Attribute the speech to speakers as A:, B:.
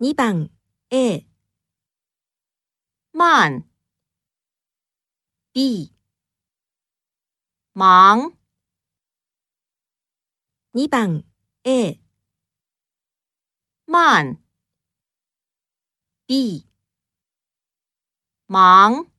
A: 2番 A、
B: 慢、
A: B、
B: 忙、
A: 2番 A、
B: 慢、
A: B、
B: 忙。